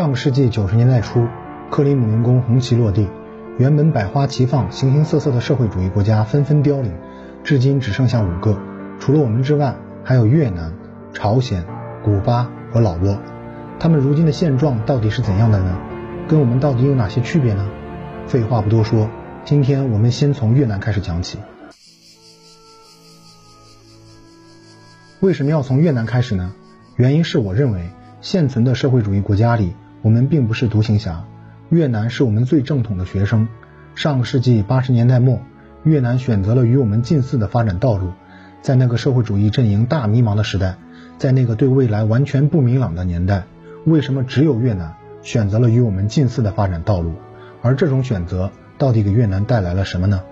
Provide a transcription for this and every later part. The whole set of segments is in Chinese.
上个世纪九十年代初，克里姆林宫红旗落地，原本百花齐放、形形色色的社会主义国家纷纷凋零，至今只剩下五个。除了我们之外，还有越南、朝鲜、古巴和老挝。他们如今的现状到底是怎样的呢？跟我们到底有哪些区别呢？废话不多说，今天我们先从越南开始讲起。为什么要从越南开始呢？原因是我认为。现存的社会主义国家里，我们并不是独行侠。越南是我们最正统的学生。上个世纪八十年代末，越南选择了与我们近似的发展道路。在那个社会主义阵营大迷茫的时代，在那个对未来完全不明朗的年代，为什么只有越南选择了与我们近似的发展道路？而这种选择到底给越南带来了什么呢？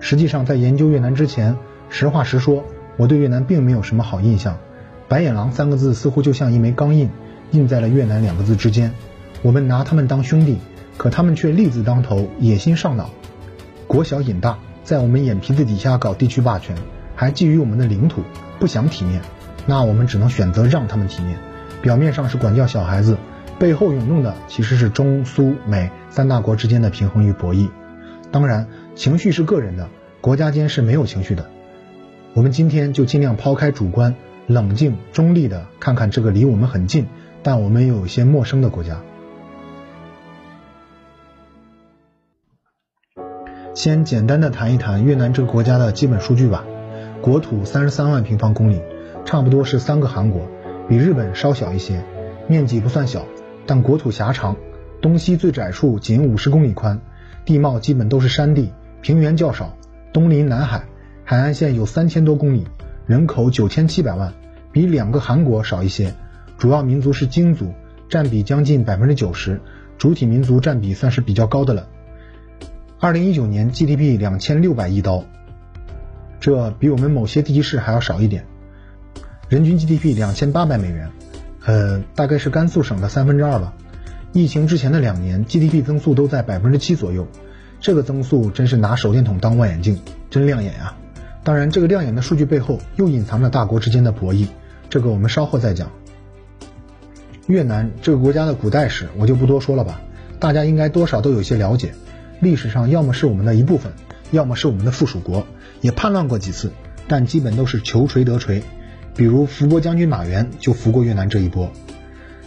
实际上，在研究越南之前，实话实说，我对越南并没有什么好印象。白眼狼三个字似乎就像一枚钢印，印在了越南两个字之间。我们拿他们当兄弟，可他们却利字当头，野心上脑，国小瘾大，在我们眼皮子底下搞地区霸权，还觊觎我们的领土，不想体面。那我们只能选择让他们体面。表面上是管教小孩子，背后涌动的其实是中苏美三大国之间的平衡与博弈。当然，情绪是个人的，国家间是没有情绪的。我们今天就尽量抛开主观，冷静中立的看看这个离我们很近，但我们又有些陌生的国家。先简单的谈一谈越南这个国家的基本数据吧。国土三十三万平方公里，差不多是三个韩国，比日本稍小一些。面积不算小，但国土狭长，东西最窄处仅五十公里宽，地貌基本都是山地，平原较少，东临南海。海岸线有三千多公里，人口九千七百万，比两个韩国少一些。主要民族是京族，占比将近百分之九十，主体民族占比算是比较高的了。二零一九年 GDP 两千六百亿刀，这比我们某些地级市还要少一点。人均 GDP 两千八百美元，呃，大概是甘肃省的三分之二吧。疫情之前的两年 GDP 增速都在百分之七左右，这个增速真是拿手电筒当望远镜，真亮眼呀！当然，这个亮眼的数据背后又隐藏着大国之间的博弈，这个我们稍后再讲。越南这个国家的古代史我就不多说了吧，大家应该多少都有些了解。历史上要么是我们的一部分，要么是我们的附属国，也叛乱过几次，但基本都是求锤得锤。比如伏波将军马援就伏过越南这一波。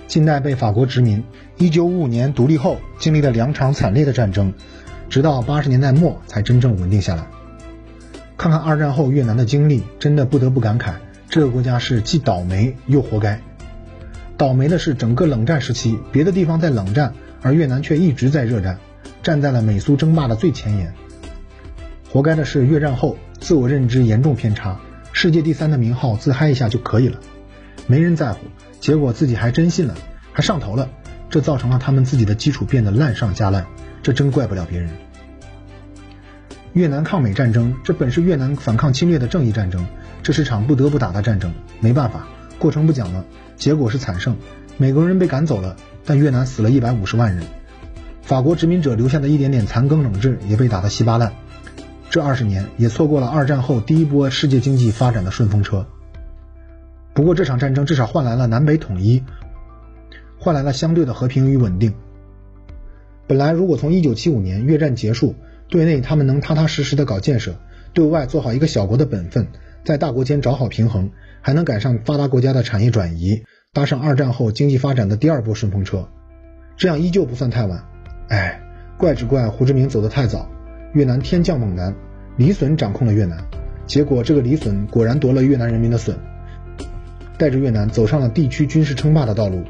近代被法国殖民，一九五五年独立后经历了两场惨烈的战争，直到八十年代末才真正稳定下来。看看二战后越南的经历，真的不得不感慨，这个国家是既倒霉又活该。倒霉的是整个冷战时期，别的地方在冷战，而越南却一直在热战，站在了美苏争霸的最前沿。活该的是越战后自我认知严重偏差，世界第三的名号自嗨一下就可以了，没人在乎，结果自己还真信了，还上头了，这造成了他们自己的基础变得烂上加烂，这真怪不了别人。越南抗美战争，这本是越南反抗侵略的正义战争，这是场不得不打的战争，没办法，过程不讲了，结果是惨胜，美国人被赶走了，但越南死了一百五十万人，法国殖民者留下的一点点残羹冷炙也被打得稀巴烂，这二十年也错过了二战后第一波世界经济发展的顺风车。不过这场战争至少换来了南北统一，换来了相对的和平与稳定。本来如果从一九七五年越战结束。对内，他们能踏踏实实的搞建设；对外，做好一个小国的本分，在大国间找好平衡，还能赶上发达国家的产业转移，搭上二战后经济发展的第二波顺风车。这样依旧不算太晚。哎，怪只怪胡志明走得太早。越南天降猛男，李隼掌控了越南，结果这个李隼果然夺了越南人民的笋，带着越南走上了地区军事称霸的道路，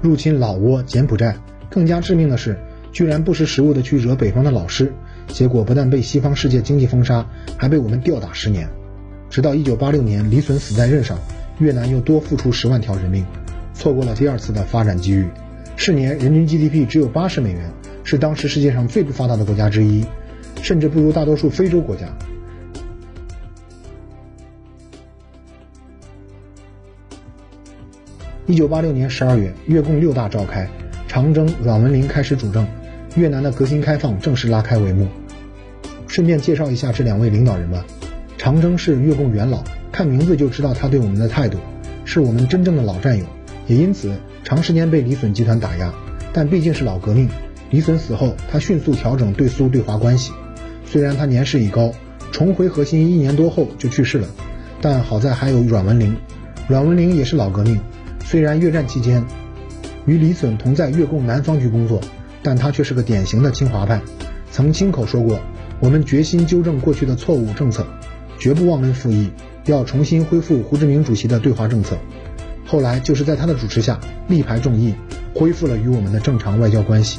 入侵老挝、柬埔寨。更加致命的是，居然不识时务的去惹北方的老师。结果不但被西方世界经济封杀，还被我们吊打十年，直到一九八六年李隼死在任上，越南又多付出十万条人命，错过了第二次的发展机遇。是年人均 GDP 只有八十美元，是当时世界上最不发达的国家之一，甚至不如大多数非洲国家。一九八六年十二月，越共六大召开，长征阮文林开始主政，越南的革新开放正式拉开帷幕。顺便介绍一下这两位领导人吧。长征是越共元老，看名字就知道他对我们的态度，是我们真正的老战友，也因此长时间被李隼集团打压。但毕竟是老革命，李隼死后，他迅速调整对苏对华关系。虽然他年事已高，重回核心一年多后就去世了，但好在还有阮文玲。阮文玲也是老革命，虽然越战期间与李隼同在越共南方局工作，但他却是个典型的清华派，曾亲口说过：“我们决心纠正过去的错误政策，绝不忘恩负义，要重新恢复胡志明主席的对华政策。”后来就是在他的主持下，力排众议，恢复了与我们的正常外交关系。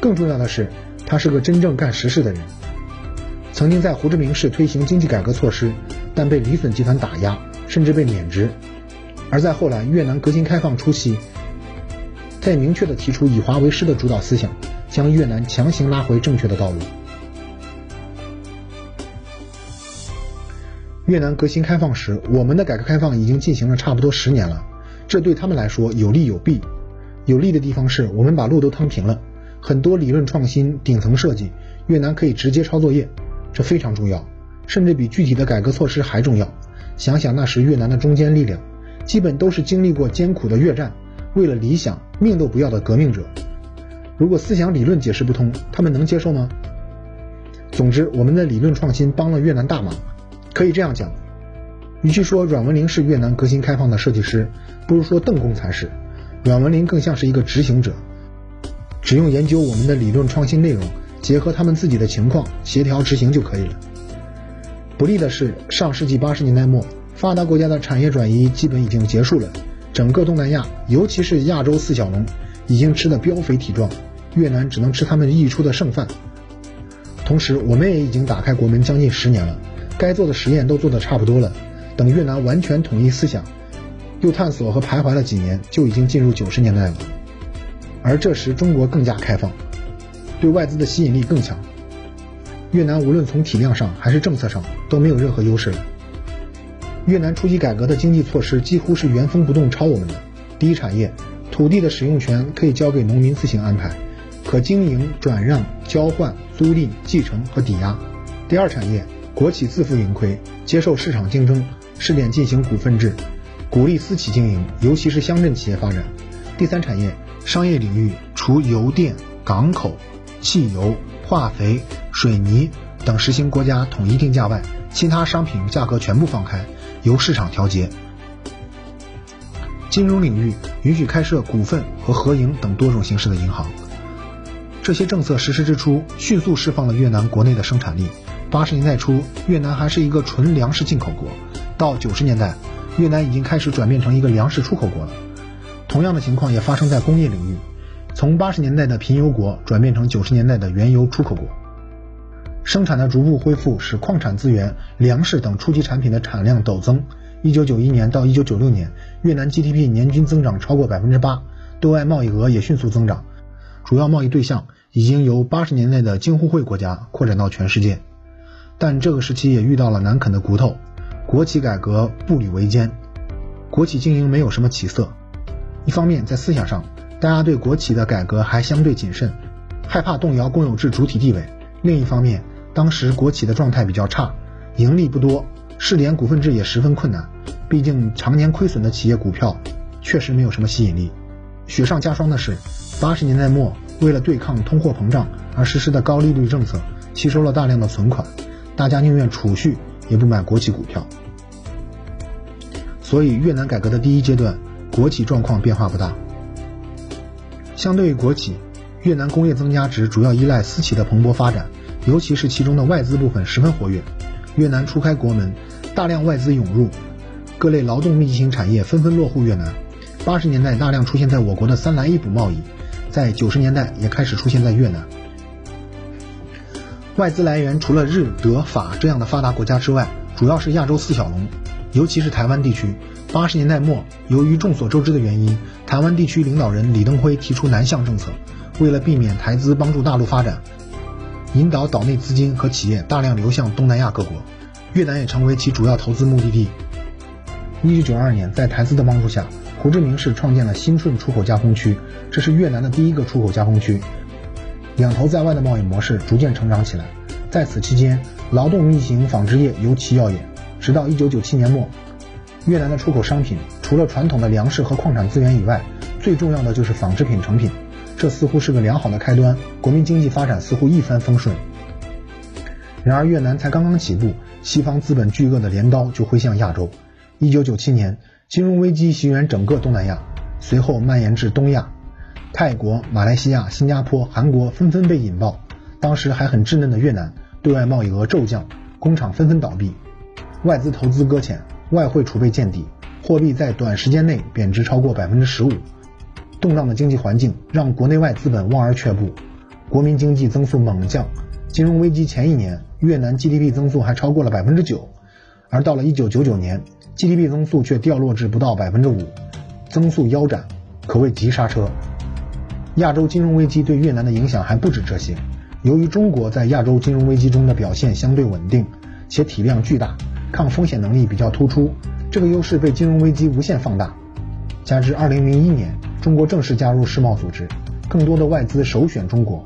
更重要的是，他是个真正干实事的人。曾经在胡志明市推行经济改革措施，但被李粉集团打压，甚至被免职。而在后来越南革新开放初期，他也明确地提出以华为师的主导思想，将越南强行拉回正确的道路。越南革新开放时，我们的改革开放已经进行了差不多十年了，这对他们来说有利有弊。有利的地方是我们把路都趟平了，很多理论创新、顶层设计，越南可以直接抄作业，这非常重要，甚至比具体的改革措施还重要。想想那时越南的中坚力量，基本都是经历过艰苦的越战，为了理想命都不要的革命者。如果思想理论解释不通，他们能接受吗？总之，我们的理论创新帮了越南大忙。可以这样讲，与其说阮文玲是越南革新开放的设计师，不如说邓公才是。阮文玲更像是一个执行者，只用研究我们的理论创新内容，结合他们自己的情况协调执行就可以了。不利的是，上世纪八十年代末，发达国家的产业转移基本已经结束了，整个东南亚，尤其是亚洲四小龙，已经吃得膘肥体壮，越南只能吃他们溢出的剩饭。同时，我们也已经打开国门将近十年了。该做的实验都做得差不多了，等越南完全统一思想，又探索和徘徊了几年，就已经进入九十年代了。而这时中国更加开放，对外资的吸引力更强。越南无论从体量上还是政策上都没有任何优势了。越南初级改革的经济措施几乎是原封不动抄我们的。第一产业，土地的使用权可以交给农民自行安排，可经营、转让、交换、租赁、继承和抵押。第二产业。国企自负盈亏，接受市场竞争，试点进行股份制，鼓励私企经营，尤其是乡镇企业发展。第三产业商业领域，除油电、港口、汽油、化肥、水泥等实行国家统一定价外，其他商品价格全部放开，由市场调节。金融领域允许开设股份和合营等多种形式的银行。这些政策实施之初，迅速释放了越南国内的生产力。八十年代初，越南还是一个纯粮食进口国，到九十年代，越南已经开始转变成一个粮食出口国了。同样的情况也发生在工业领域，从八十年代的贫油国转变成九十年代的原油出口国。生产的逐步恢复使矿产资源、粮食等初级产品的产量陡增。一九九一年到一九九六年，越南 GDP 年均增长超过百分之八，对外贸易额也迅速增长，主要贸易对象已经由八十年代的京沪会国家扩展到全世界。但这个时期也遇到了难啃的骨头，国企改革步履维艰，国企经营没有什么起色。一方面在思想上，大家对国企的改革还相对谨慎，害怕动摇公有制主体地位；另一方面，当时国企的状态比较差，盈利不多，试点股份制也十分困难。毕竟常年亏损的企业股票确实没有什么吸引力。雪上加霜的是，八十年代末为了对抗通货膨胀而实施的高利率政策，吸收了大量的存款。大家宁愿储蓄也不买国企股票，所以越南改革的第一阶段，国企状况变化不大。相对于国企，越南工业增加值主要依赖私企的蓬勃发展，尤其是其中的外资部分十分活跃。越南初开国门，大量外资涌入，各类劳动密集型产业纷纷落户越南。八十年代大量出现在我国的三蓝一补贸易，在九十年代也开始出现在越南。外资来源除了日、德、法这样的发达国家之外，主要是亚洲四小龙，尤其是台湾地区。八十年代末，由于众所周知的原因，台湾地区领导人李登辉提出南向政策，为了避免台资帮助大陆发展，引导岛内资金和企业大量流向东南亚各国，越南也成为其主要投资目的地。一九九二年，在台资的帮助下，胡志明市创建了新顺出口加工区，这是越南的第一个出口加工区。两头在外的贸易模式逐渐成长起来，在此期间，劳动密集型纺织业尤其耀眼。直到1997年末，越南的出口商品除了传统的粮食和矿产资源以外，最重要的就是纺织品成品。这似乎是个良好的开端，国民经济发展似乎一帆风顺。然而，越南才刚刚起步，西方资本巨鳄的镰刀就挥向亚洲。1997年，金融危机袭人整个东南亚，随后蔓延至东亚，泰国、马来西亚、新加坡、韩国纷纷被引爆。当时还很稚嫩的越南，对外贸易额骤降，工厂纷纷倒闭，外资投资搁浅，外汇储备见底，货币在短时间内贬值超过百分之十五。动荡的经济环境让国内外资本望而却步，国民经济增速猛降。金融危机前一年，越南 GDP 增速还超过了百分之九，而到了一九九九年，GDP 增速却掉落至不到百分之五，增速腰斩，可谓急刹车。亚洲金融危机对越南的影响还不止这些。由于中国在亚洲金融危机中的表现相对稳定，且体量巨大，抗风险能力比较突出，这个优势被金融危机无限放大。加之二零零一年。中国正式加入世贸组织，更多的外资首选中国，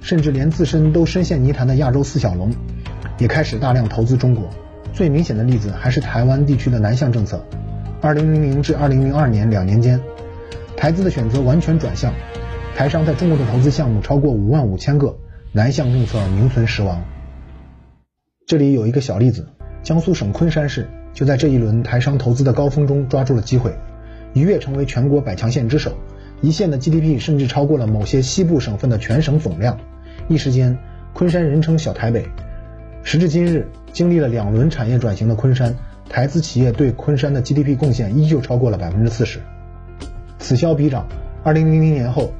甚至连自身都深陷泥潭的亚洲四小龙，也开始大量投资中国。最明显的例子还是台湾地区的南向政策。二零零零至二零零二年两年间，台资的选择完全转向，台商在中国的投资项目超过五万五千个，南向政策名存实亡。这里有一个小例子，江苏省昆山市就在这一轮台商投资的高峰中抓住了机会。一跃成为全国百强县之首，一县的 GDP 甚至超过了某些西部省份的全省总量。一时间，昆山人称小台北。时至今日，经历了两轮产业转型的昆山，台资企业对昆山的 GDP 贡献依旧超过了百分之四十。此消彼长，二零零零年后，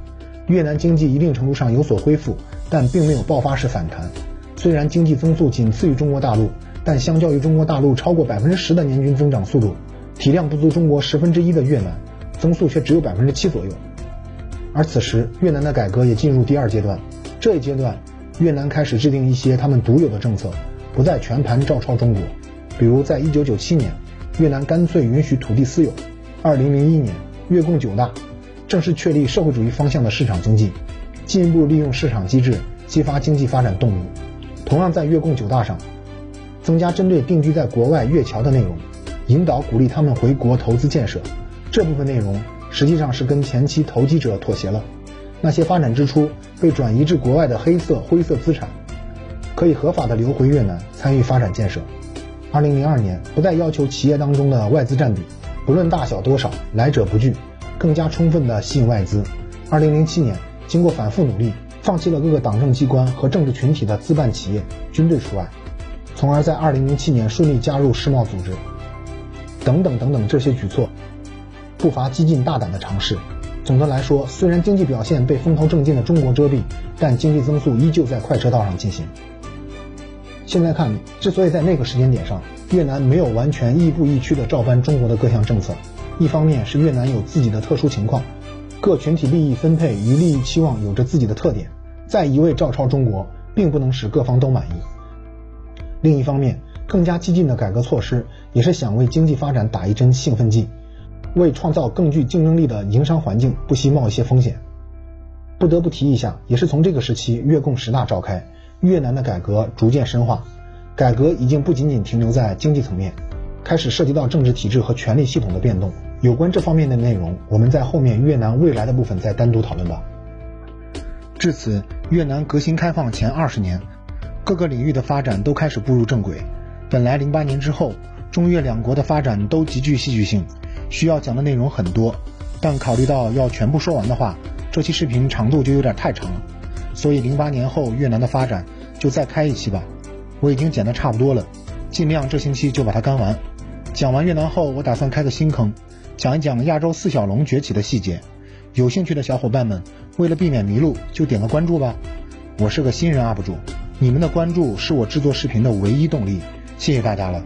越南经济一定程度上有所恢复，但并没有爆发式反弹。虽然经济增速仅次于中国大陆，但相较于中国大陆超过百分之十的年均增长速度。体量不足中国十分之一的越南，增速却只有百分之七左右。而此时，越南的改革也进入第二阶段。这一阶段，越南开始制定一些他们独有的政策，不再全盘照抄中国。比如，在一九九七年，越南干脆允许土地私有；二零零一年，越共九大正式确立社会主义方向的市场经济，进一步利用市场机制激发经济发展动力。同样在越共九大上，增加针对定居在国外越侨的内容。引导鼓励他们回国投资建设，这部分内容实际上是跟前期投机者妥协了。那些发展支出被转移至国外的黑色灰色资产，可以合法的流回越南参与发展建设。二零零二年不再要求企业当中的外资占比，不论大小多少，来者不拒，更加充分的吸引外资。二零零七年经过反复努力，放弃了各个党政机关和政治群体的资办企业，军队除外，从而在二零零七年顺利加入世贸组织。等等等等，这些举措不乏激进大胆的尝试。总的来说，虽然经济表现被风头正劲的中国遮蔽，但经济增速依旧在快车道上进行。现在看，之所以在那个时间点上，越南没有完全亦步亦趋地照搬中国的各项政策，一方面是越南有自己的特殊情况，各群体利益分配与利益期望有着自己的特点，再一味照抄中国，并不能使各方都满意。另一方面，更加激进的改革措施，也是想为经济发展打一针兴奋剂，为创造更具竞争力的营商环境，不惜冒一些风险。不得不提一下，也是从这个时期越共十大召开，越南的改革逐渐深化，改革已经不仅仅停留在经济层面，开始涉及到政治体制和权力系统的变动。有关这方面的内容，我们在后面越南未来的部分再单独讨论吧。至此，越南革新开放前二十年，各个领域的发展都开始步入正轨。本来零八年之后，中越两国的发展都极具戏剧性，需要讲的内容很多，但考虑到要全部说完的话，这期视频长度就有点太长了，所以零八年后越南的发展就再开一期吧。我已经剪得差不多了，尽量这星期就把它干完。讲完越南后，我打算开个新坑，讲一讲亚洲四小龙崛起的细节。有兴趣的小伙伴们，为了避免迷路，就点个关注吧。我是个新人 UP 主，你们的关注是我制作视频的唯一动力。谢谢大家了。